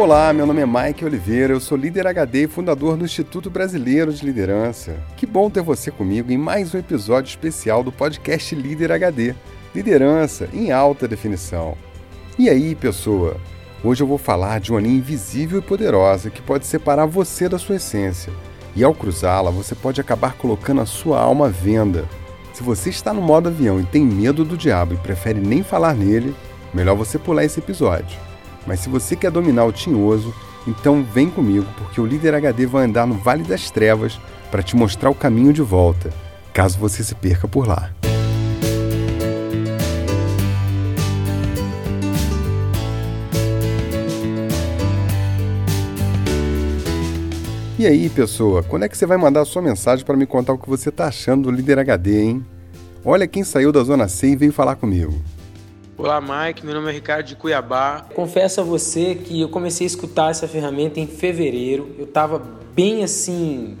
Olá, meu nome é Mike Oliveira, eu sou líder HD e fundador do Instituto Brasileiro de Liderança. Que bom ter você comigo em mais um episódio especial do podcast Líder HD Liderança em alta definição. E aí, pessoa? Hoje eu vou falar de uma linha invisível e poderosa que pode separar você da sua essência. E ao cruzá-la, você pode acabar colocando a sua alma à venda. Se você está no modo avião e tem medo do diabo e prefere nem falar nele, melhor você pular esse episódio. Mas se você quer dominar o tinhoso, então vem comigo, porque o líder HD vai andar no Vale das Trevas para te mostrar o caminho de volta, caso você se perca por lá. E aí, pessoa, quando é que você vai mandar a sua mensagem para me contar o que você está achando do líder HD, hein? Olha quem saiu da Zona C e veio falar comigo. Olá, Mike. Meu nome é Ricardo de Cuiabá. Confesso a você que eu comecei a escutar essa ferramenta em fevereiro. Eu estava bem assim,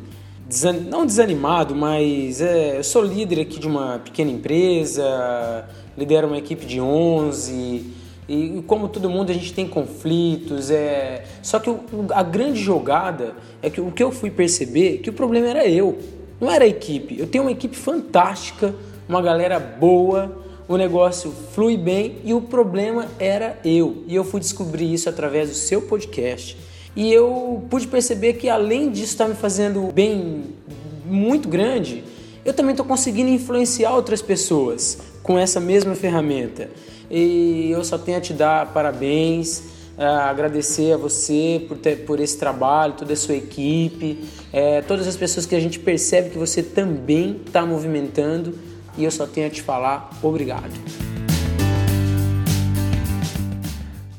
desan... não desanimado, mas é, eu sou líder aqui de uma pequena empresa, lidero uma equipe de 11 e como todo mundo a gente tem conflitos. É... Só que a grande jogada é que o que eu fui perceber que o problema era eu, não era a equipe. Eu tenho uma equipe fantástica, uma galera boa o negócio flui bem e o problema era eu. E eu fui descobrir isso através do seu podcast. E eu pude perceber que além disso estar tá me fazendo bem muito grande, eu também estou conseguindo influenciar outras pessoas com essa mesma ferramenta. E eu só tenho a te dar parabéns, agradecer a você por, ter, por esse trabalho, toda a sua equipe, é, todas as pessoas que a gente percebe que você também está movimentando e eu só tenho a te falar obrigado.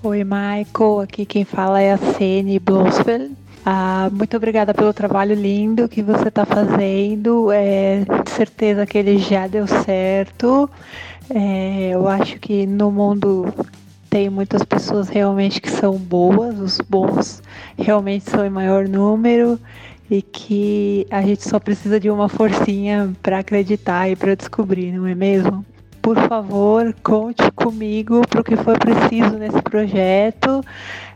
Oi, Michael. Aqui quem fala é a Cene Blosfeld. Ah, muito obrigada pelo trabalho lindo que você está fazendo. É, certeza que ele já deu certo. É, eu acho que no mundo tem muitas pessoas realmente que são boas, os bons realmente são em maior número e que a gente só precisa de uma forcinha para acreditar e para descobrir, não é mesmo? Por favor, conte comigo para o que for preciso nesse projeto,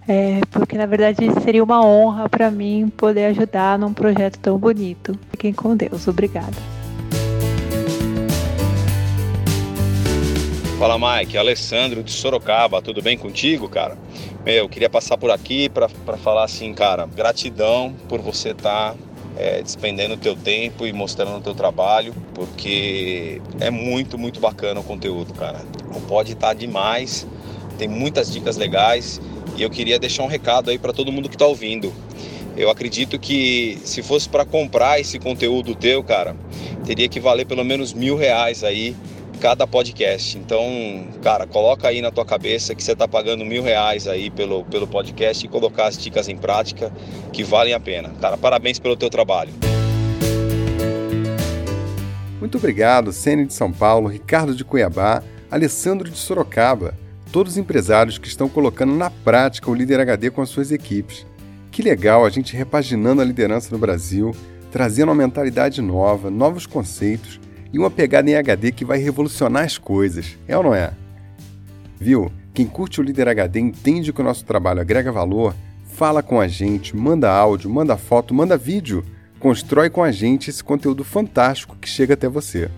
é, porque na verdade seria uma honra para mim poder ajudar num projeto tão bonito. Fiquem com Deus. Obrigada. Fala Mike, Alessandro de Sorocaba, tudo bem contigo, cara? Meu, queria passar por aqui para falar assim, cara, gratidão por você estar tá, é, despendendo o teu tempo e mostrando o teu trabalho, porque é muito, muito bacana o conteúdo, cara. Não pode estar tá demais, tem muitas dicas legais e eu queria deixar um recado aí para todo mundo que está ouvindo. Eu acredito que se fosse para comprar esse conteúdo teu, cara, teria que valer pelo menos mil reais aí cada podcast. Então, cara, coloca aí na tua cabeça que você está pagando mil reais aí pelo, pelo podcast e colocar as dicas em prática que valem a pena. Cara, parabéns pelo teu trabalho. Muito obrigado, Sene de São Paulo, Ricardo de Cuiabá, Alessandro de Sorocaba, todos os empresários que estão colocando na prática o Líder HD com as suas equipes. Que legal a gente repaginando a liderança no Brasil, trazendo uma mentalidade nova, novos conceitos e uma pegada em HD que vai revolucionar as coisas, é ou não é? Viu? Quem curte o Líder HD entende que o nosso trabalho agrega valor, fala com a gente, manda áudio, manda foto, manda vídeo, constrói com a gente esse conteúdo fantástico que chega até você.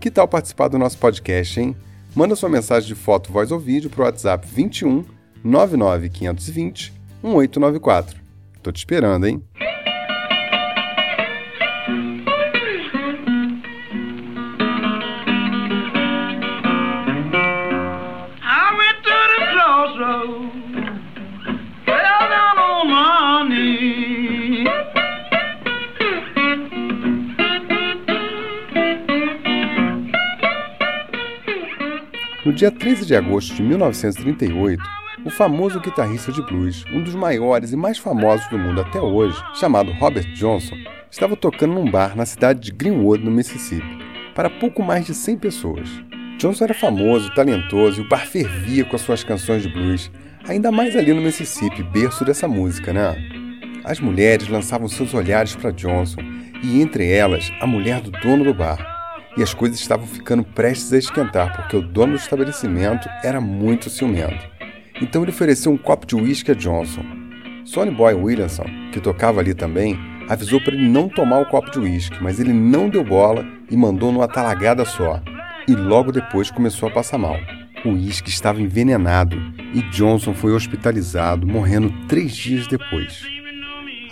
Que tal participar do nosso podcast, hein? Manda sua mensagem de foto, voz ou vídeo para o WhatsApp 21 99 520 1894. Tô te esperando, hein? Dia 13 de agosto de 1938, o famoso guitarrista de blues, um dos maiores e mais famosos do mundo até hoje, chamado Robert Johnson, estava tocando num bar na cidade de Greenwood, no Mississippi, para pouco mais de 100 pessoas. Johnson era famoso, talentoso e o bar fervia com as suas canções de blues, ainda mais ali no Mississippi, berço dessa música, né? As mulheres lançavam seus olhares para Johnson e entre elas a mulher do dono do bar e as coisas estavam ficando prestes a esquentar porque o dono do estabelecimento era muito ciumento. Então ele ofereceu um copo de uísque a Johnson. Sonny Boy Williamson, que tocava ali também, avisou para ele não tomar o copo de uísque, mas ele não deu bola e mandou numa talagada só. E logo depois começou a passar mal. O uísque estava envenenado e Johnson foi hospitalizado, morrendo três dias depois.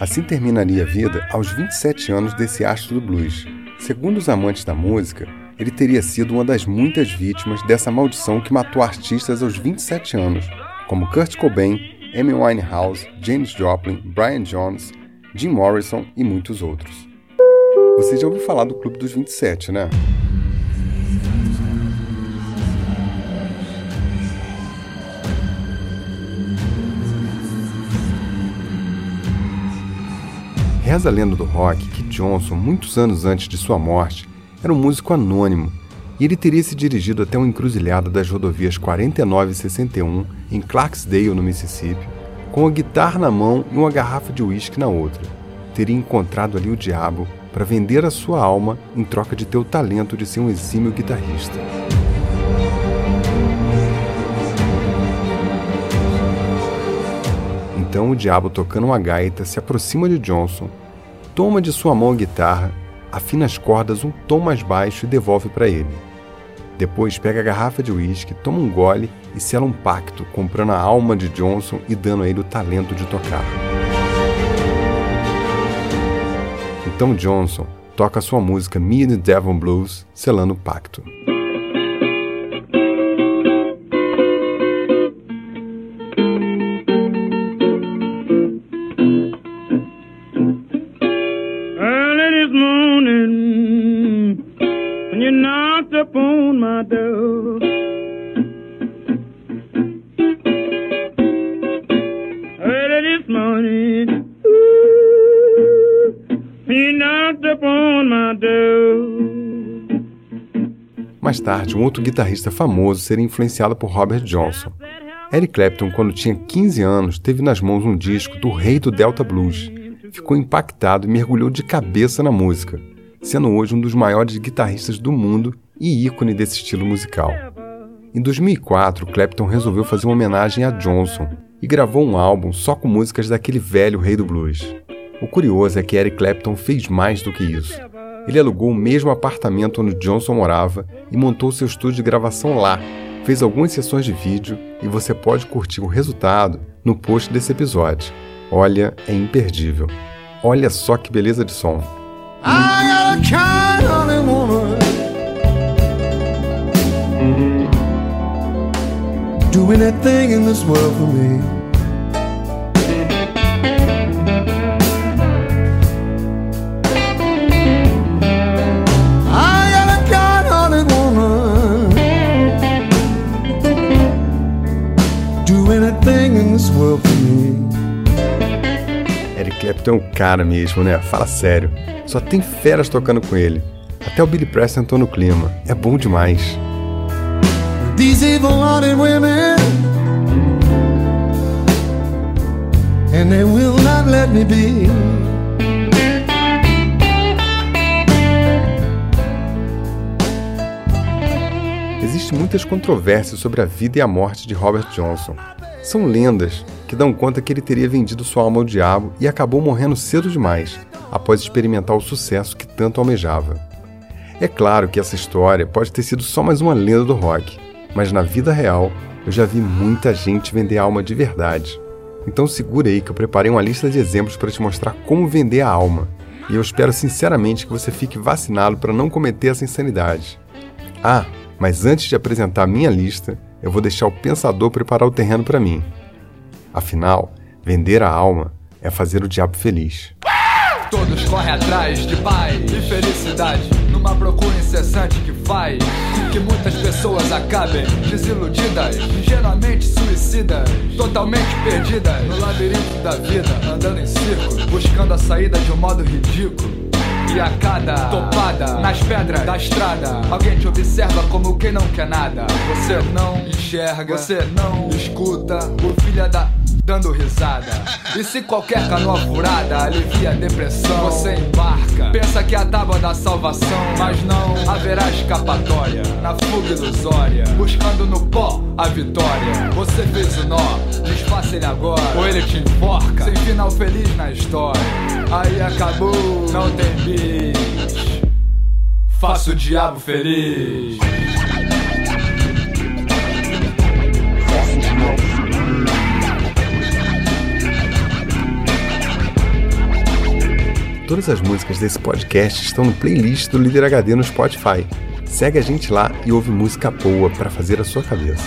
Assim terminaria a vida aos 27 anos desse astro do blues. Segundo os amantes da música, ele teria sido uma das muitas vítimas dessa maldição que matou artistas aos 27 anos, como Kurt Cobain, Amy Winehouse, James Joplin, Brian Jones, Jim Morrison e muitos outros. Você já ouviu falar do Clube dos 27, né? Reza a lenda do rock que Johnson, muitos anos antes de sua morte, era um músico anônimo e ele teria se dirigido até uma encruzilhada das rodovias 49 e 61 em Clarksdale, no Mississippi, com a guitarra na mão e uma garrafa de uísque na outra. Teria encontrado ali o diabo para vender a sua alma em troca de ter o talento de ser um exímio guitarrista. Então o diabo, tocando uma gaita, se aproxima de Johnson, toma de sua mão a guitarra, afina as cordas um tom mais baixo e devolve para ele. Depois pega a garrafa de uísque, toma um gole e sela um pacto, comprando a alma de Johnson e dando a ele o talento de tocar. Então Johnson toca sua música Me and the Devon Blues, selando o pacto. Mais tarde, um outro guitarrista famoso seria influenciado por Robert Johnson. Eric Clapton, quando tinha 15 anos, teve nas mãos um disco do rei do Delta Blues. Ficou impactado e mergulhou de cabeça na música, sendo hoje um dos maiores guitarristas do mundo e ícone desse estilo musical. Em 2004, Clapton resolveu fazer uma homenagem a Johnson e gravou um álbum só com músicas daquele velho rei do blues. O curioso é que Eric Clapton fez mais do que isso. Ele alugou o mesmo apartamento onde Johnson morava e montou seu estúdio de gravação lá. Fez algumas sessões de vídeo e você pode curtir o resultado no post desse episódio. Olha, é imperdível. Olha só que beleza de som. Do anything in this world for me. Eric Clapton é um cara mesmo, né? Fala sério. Só tem feras tocando com ele. Até o Billy Preston entrou no clima. É bom demais. These evil-hearted women And they will not let me be Existem muitas controvérsias sobre a vida e a morte de Robert Johnson. São lendas que dão conta que ele teria vendido sua alma ao diabo e acabou morrendo cedo demais, após experimentar o sucesso que tanto almejava. É claro que essa história pode ter sido só mais uma lenda do rock, mas na vida real eu já vi muita gente vender alma de verdade. Então segura aí que eu preparei uma lista de exemplos para te mostrar como vender a alma. E eu espero sinceramente que você fique vacinado para não cometer essa insanidade. Ah, mas antes de apresentar a minha lista, eu vou deixar o pensador preparar o terreno para mim. Afinal, vender a alma é fazer o diabo feliz. Todos correm atrás de paz e felicidade, numa procura incessante que faz que muitas pessoas acabem desiludidas, ingenuamente suicidas, totalmente perdidas no labirinto da vida, andando em círculo, buscando a saída de um modo ridículo. E a cada topada nas pedras da estrada, alguém te observa como quem não quer nada. Você não enxerga, você não escuta. O filho da dando risada. E se qualquer canoa furada alivia a depressão, você embarca. Pensa que é a tábua da salvação, mas não haverá escapatória. Na fuga ilusória, buscando no pó a vitória. Você fez o nó, desfaça ele agora, ou ele te enforca. Sem final feliz na história. Aí acabou, não tem bis. Faça o diabo feliz. Todas as músicas desse podcast estão no playlist do Líder HD no Spotify. Segue a gente lá e ouve música boa para fazer a sua cabeça.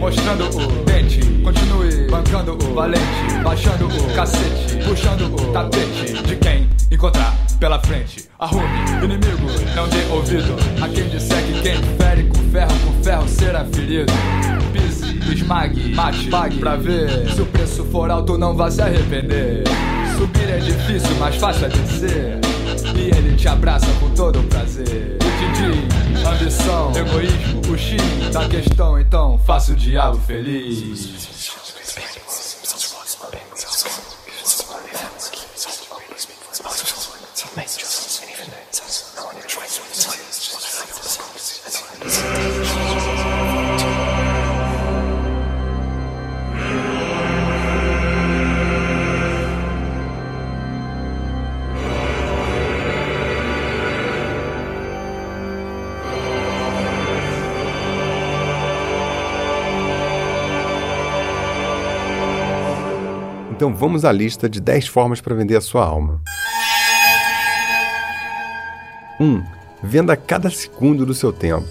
Mostrando o dente. Continue bancando o valente, baixando o cacete, puxando o tapete de quem encontrar pela frente. Arrume, inimigo, não dê ouvido a quem disser que quem fere com ferro, com ferro será ferido. Pise, esmague, mate, pague pra ver. Se o preço for alto, não vá se arrepender. Subir é difícil, mas fácil é descer. E ele te abraça com todo o prazer. Te diz: ambição, egoísmo, o X da questão, então faça o diabo feliz. Então vamos à lista de 10 formas para vender a sua alma. 1. Um, venda cada segundo do seu tempo.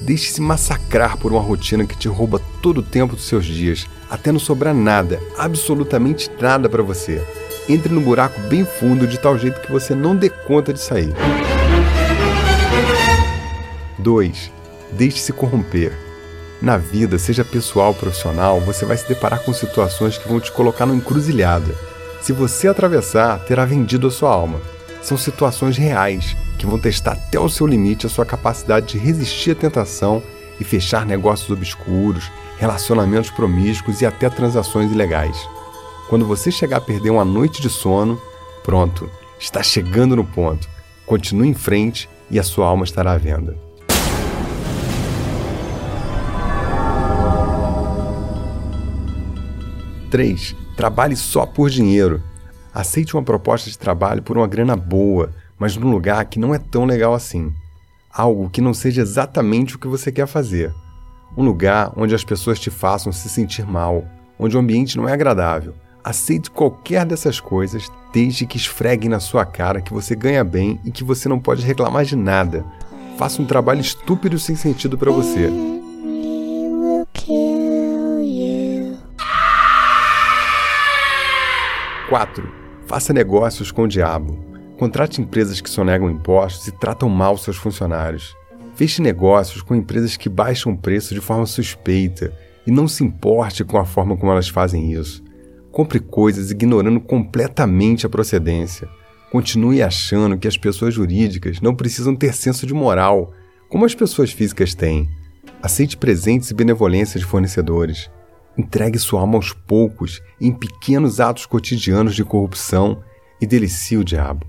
Deixe-se massacrar por uma rotina que te rouba todo o tempo dos seus dias, até não sobrar nada, absolutamente nada para você. Entre no buraco bem fundo de tal jeito que você não dê conta de sair. 2. Deixe-se corromper. Na vida, seja pessoal ou profissional, você vai se deparar com situações que vão te colocar numa encruzilhada. Se você atravessar, terá vendido a sua alma. São situações reais que vão testar até o seu limite a sua capacidade de resistir à tentação e fechar negócios obscuros, relacionamentos promíscuos e até transações ilegais. Quando você chegar a perder uma noite de sono, pronto, está chegando no ponto. Continue em frente e a sua alma estará à venda. 3. Trabalhe só por dinheiro. Aceite uma proposta de trabalho por uma grana boa, mas num lugar que não é tão legal assim. Algo que não seja exatamente o que você quer fazer. Um lugar onde as pessoas te façam se sentir mal, onde o ambiente não é agradável. Aceite qualquer dessas coisas, desde que esfreguem na sua cara que você ganha bem e que você não pode reclamar de nada. Faça um trabalho estúpido sem sentido para você. 4. Faça negócios com o diabo. Contrate empresas que sonegam impostos e tratam mal seus funcionários. Feche negócios com empresas que baixam o preço de forma suspeita e não se importe com a forma como elas fazem isso. Compre coisas ignorando completamente a procedência. Continue achando que as pessoas jurídicas não precisam ter senso de moral, como as pessoas físicas têm. Aceite presentes e benevolência de fornecedores. Entregue sua alma aos poucos, em pequenos atos cotidianos de corrupção e delicie o diabo.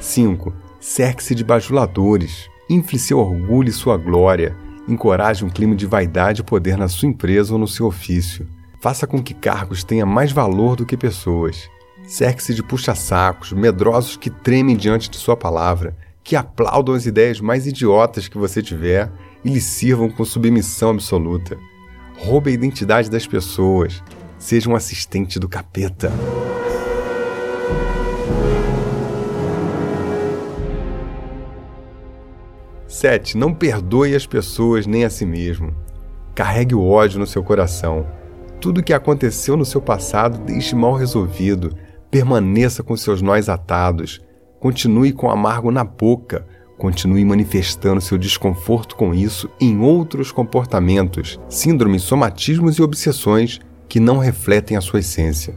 5. Cerque-se de bajuladores. Infle seu orgulho e sua glória. Encoraje um clima de vaidade e poder na sua empresa ou no seu ofício. Faça com que cargos tenham mais valor do que pessoas. Cerque-se de puxa-sacos, medrosos que tremem diante de sua palavra, que aplaudam as ideias mais idiotas que você tiver e lhe sirvam com submissão absoluta. Roube a identidade das pessoas. Seja um assistente do capeta. Sete, não perdoe as pessoas nem a si mesmo. Carregue o ódio no seu coração. Tudo o que aconteceu no seu passado deixe mal resolvido. Permaneça com seus nós atados. Continue com o amargo na boca, Continue manifestando seu desconforto com isso em outros comportamentos, síndromes, somatismos e obsessões que não refletem a sua essência.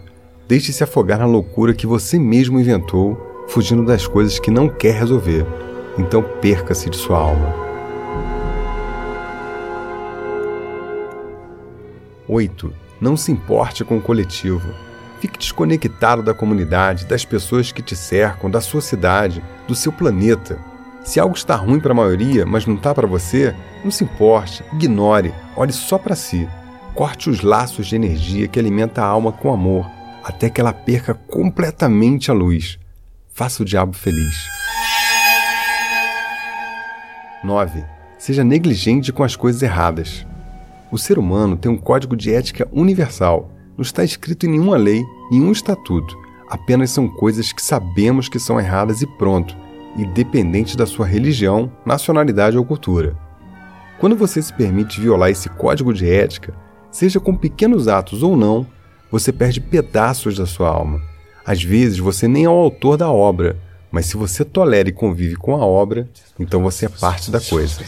Deixe-se afogar na loucura que você mesmo inventou fugindo das coisas que não quer resolver. Então perca-se de sua alma. 8. Não se importe com o coletivo. Fique desconectado da comunidade, das pessoas que te cercam, da sua cidade, do seu planeta. Se algo está ruim para a maioria, mas não está para você, não se importe, ignore, olhe só para si. Corte os laços de energia que alimenta a alma com amor, até que ela perca completamente a luz. Faça o diabo feliz. 9. Seja negligente com as coisas erradas. O ser humano tem um código de ética universal. Não está escrito em nenhuma lei, nenhum estatuto. Apenas são coisas que sabemos que são erradas e pronto, independente da sua religião, nacionalidade ou cultura. Quando você se permite violar esse código de ética, seja com pequenos atos ou não, você perde pedaços da sua alma. Às vezes você nem é o autor da obra, mas se você tolera e convive com a obra, então você é parte da coisa.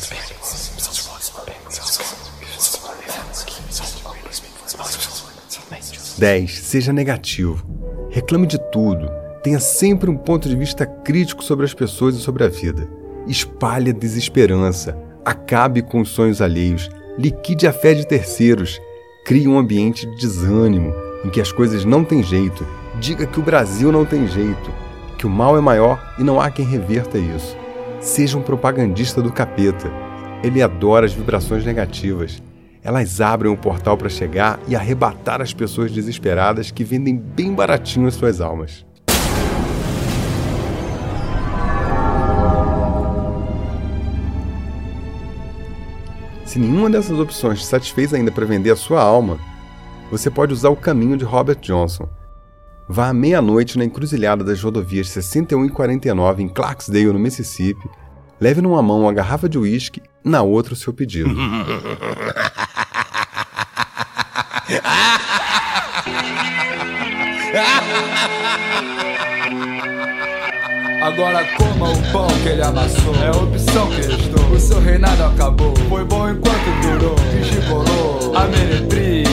10. Seja negativo. Reclame de tudo. Tenha sempre um ponto de vista crítico sobre as pessoas e sobre a vida. Espalhe a desesperança. Acabe com os sonhos alheios. Liquide a fé de terceiros. Crie um ambiente de desânimo, em que as coisas não têm jeito. Diga que o Brasil não tem jeito. Que o mal é maior e não há quem reverta isso. Seja um propagandista do capeta. Ele adora as vibrações negativas. Elas abrem o portal para chegar e arrebatar as pessoas desesperadas que vendem bem baratinho as suas almas. Se nenhuma dessas opções te satisfez ainda para vender a sua alma, você pode usar o caminho de Robert Johnson. Vá à meia-noite na encruzilhada das rodovias 61 e 49 em Clarksdale, no Mississippi, leve numa mão uma garrafa de uísque, na outra o seu pedido. Agora coma o pão que ele amassou. É a opção que restou. O seu reinado acabou. Foi bom enquanto durou. Que gigolou. A meretriz.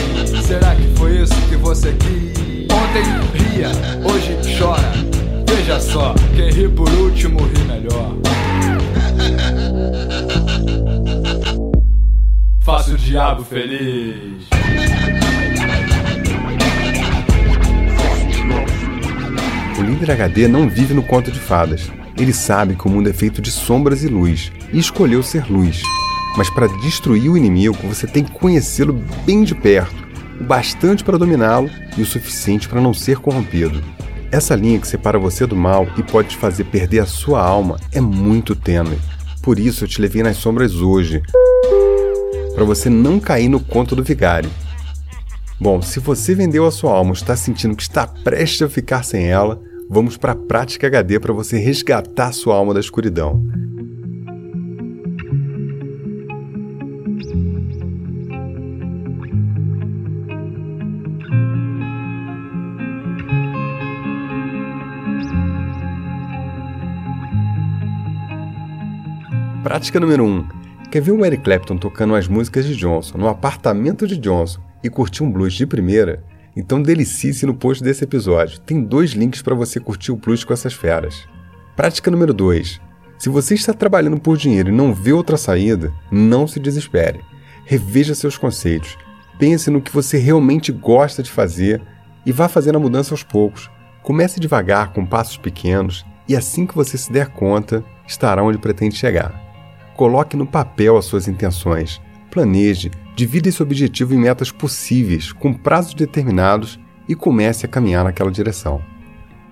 Será que foi isso que você quis? Ontem ria, hoje chora. Veja só, quem ri por último ri melhor. Faça o diabo feliz. O líder HD não vive no conto de fadas. Ele sabe que o mundo é feito de sombras e luz, e escolheu ser luz. Mas para destruir o inimigo, você tem que conhecê-lo bem de perto, o bastante para dominá-lo e o suficiente para não ser corrompido. Essa linha que separa você do mal e pode te fazer perder a sua alma é muito tênue. Por isso eu te levei nas sombras hoje, para você não cair no conto do vigário. Bom, se você vendeu a sua alma ou está sentindo que está prestes a ficar sem ela, vamos para a prática HD para você resgatar sua alma da escuridão. Prática número 1. Um. Quer ver o Eric Clapton tocando as músicas de Johnson no apartamento de Johnson e curtir um blues de primeira? Então delicie-se no post desse episódio. Tem dois links para você curtir o blues com essas feras. Prática número 2. Se você está trabalhando por dinheiro e não vê outra saída, não se desespere. Reveja seus conceitos. Pense no que você realmente gosta de fazer e vá fazendo a mudança aos poucos. Comece devagar, com passos pequenos, e assim que você se der conta, estará onde pretende chegar. Coloque no papel as suas intenções. Planeje, divida esse objetivo em metas possíveis, com prazos determinados e comece a caminhar naquela direção.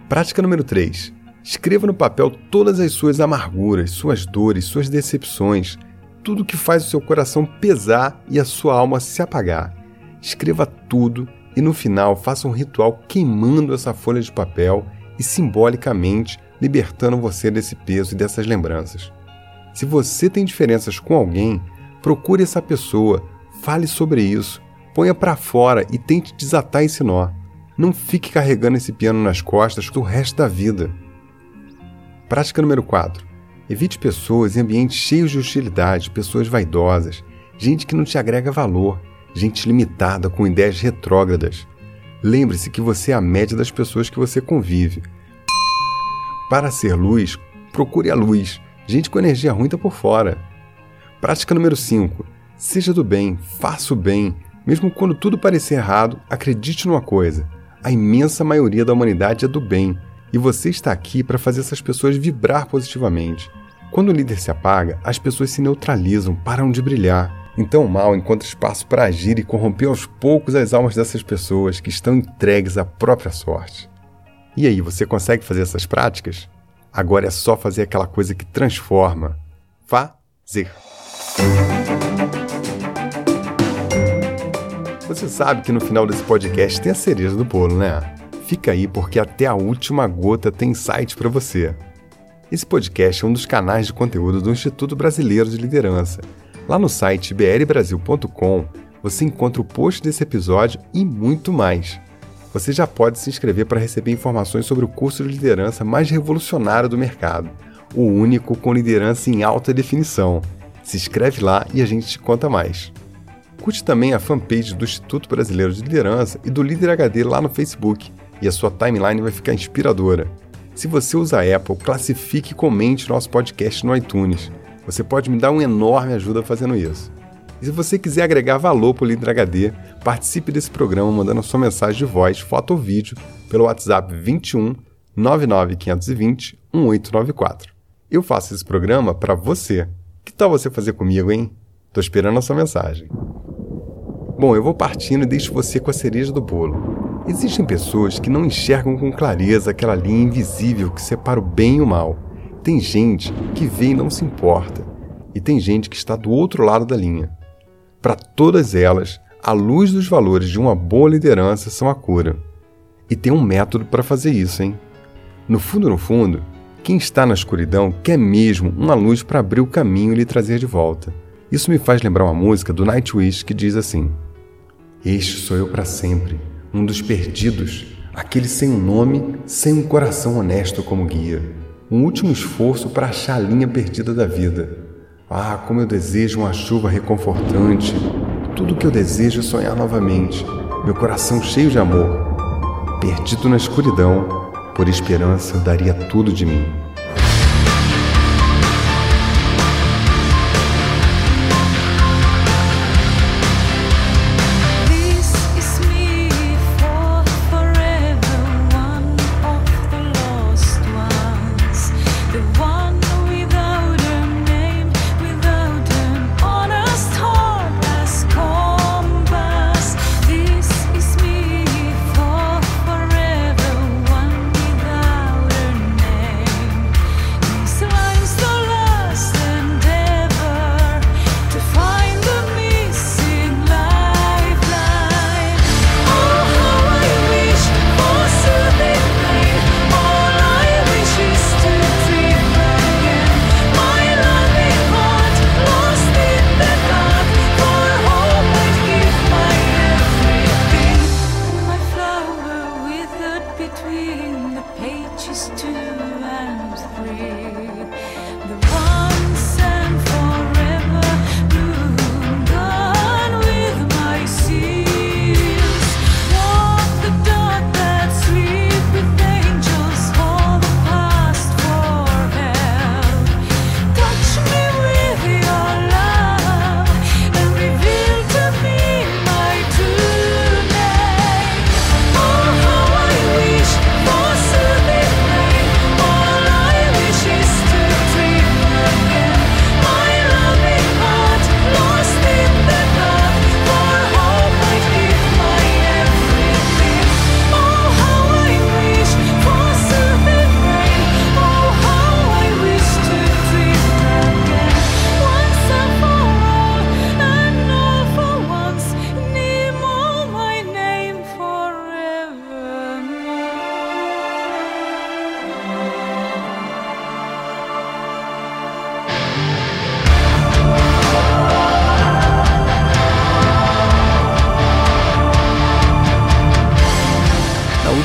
Prática número 3. Escreva no papel todas as suas amarguras, suas dores, suas decepções, tudo que faz o seu coração pesar e a sua alma se apagar. Escreva tudo e no final faça um ritual queimando essa folha de papel e simbolicamente libertando você desse peso e dessas lembranças. Se você tem diferenças com alguém, procure essa pessoa, fale sobre isso, ponha para fora e tente desatar esse nó. Não fique carregando esse piano nas costas o resto da vida. Prática número 4. Evite pessoas em ambientes cheios de hostilidade, pessoas vaidosas, gente que não te agrega valor, gente limitada com ideias retrógradas. Lembre-se que você é a média das pessoas que você convive. Para ser luz, procure a luz. Gente com energia ruim está por fora. Prática número 5. Seja do bem, faça o bem. Mesmo quando tudo parecer errado, acredite numa coisa: a imensa maioria da humanidade é do bem, e você está aqui para fazer essas pessoas vibrar positivamente. Quando o líder se apaga, as pessoas se neutralizam, param de brilhar. Então o mal encontra espaço para agir e corromper aos poucos as almas dessas pessoas que estão entregues à própria sorte. E aí, você consegue fazer essas práticas? Agora é só fazer aquela coisa que transforma. Fazer. Você sabe que no final desse podcast tem a cereja do bolo, né? Fica aí porque até a última gota tem insight para você. Esse podcast é um dos canais de conteúdo do Instituto Brasileiro de Liderança. Lá no site brbrasil.com você encontra o post desse episódio e muito mais você já pode se inscrever para receber informações sobre o curso de liderança mais revolucionário do mercado, o único com liderança em alta definição. Se inscreve lá e a gente te conta mais. Curte também a fanpage do Instituto Brasileiro de Liderança e do Líder HD lá no Facebook, e a sua timeline vai ficar inspiradora. Se você usa a Apple, classifique e comente nosso podcast no iTunes. Você pode me dar uma enorme ajuda fazendo isso. E se você quiser agregar valor para o Líder HD, participe desse programa mandando sua mensagem de voz, foto ou vídeo pelo WhatsApp 21 99520 1894. Eu faço esse programa para você. Que tal você fazer comigo, hein? Tô esperando a sua mensagem. Bom, eu vou partindo e deixo você com a cereja do bolo. Existem pessoas que não enxergam com clareza aquela linha invisível que separa o bem e o mal. Tem gente que vê e não se importa. E tem gente que está do outro lado da linha. Para todas elas, a luz dos valores de uma boa liderança são a cura. E tem um método para fazer isso, hein? No fundo, no fundo, quem está na escuridão quer mesmo uma luz para abrir o caminho e lhe trazer de volta. Isso me faz lembrar uma música do Nightwish que diz assim: Este sou eu para sempre, um dos perdidos, aquele sem um nome, sem um coração honesto como guia. Um último esforço para achar a linha perdida da vida ah, como eu desejo uma chuva reconfortante. Tudo o que eu desejo é sonhar novamente. Meu coração cheio de amor. Perdido na escuridão, por esperança daria tudo de mim.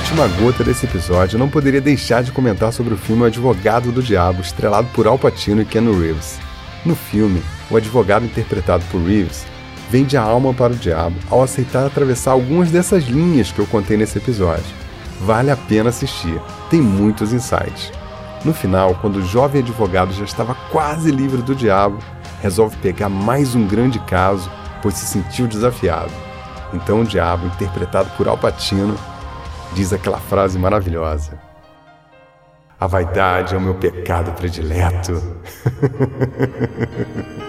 última gota desse episódio, eu não poderia deixar de comentar sobre o filme O Advogado do Diabo, estrelado por Al Pacino e Keanu Reeves. No filme, o advogado interpretado por Reeves vende a alma para o diabo ao aceitar atravessar algumas dessas linhas que eu contei nesse episódio. Vale a pena assistir, tem muitos insights. No final, quando o jovem advogado já estava quase livre do diabo, resolve pegar mais um grande caso, pois se sentiu desafiado. Então o diabo, interpretado por Al Pacino, diz aquela frase maravilhosa. A vaidade é o meu pecado predileto.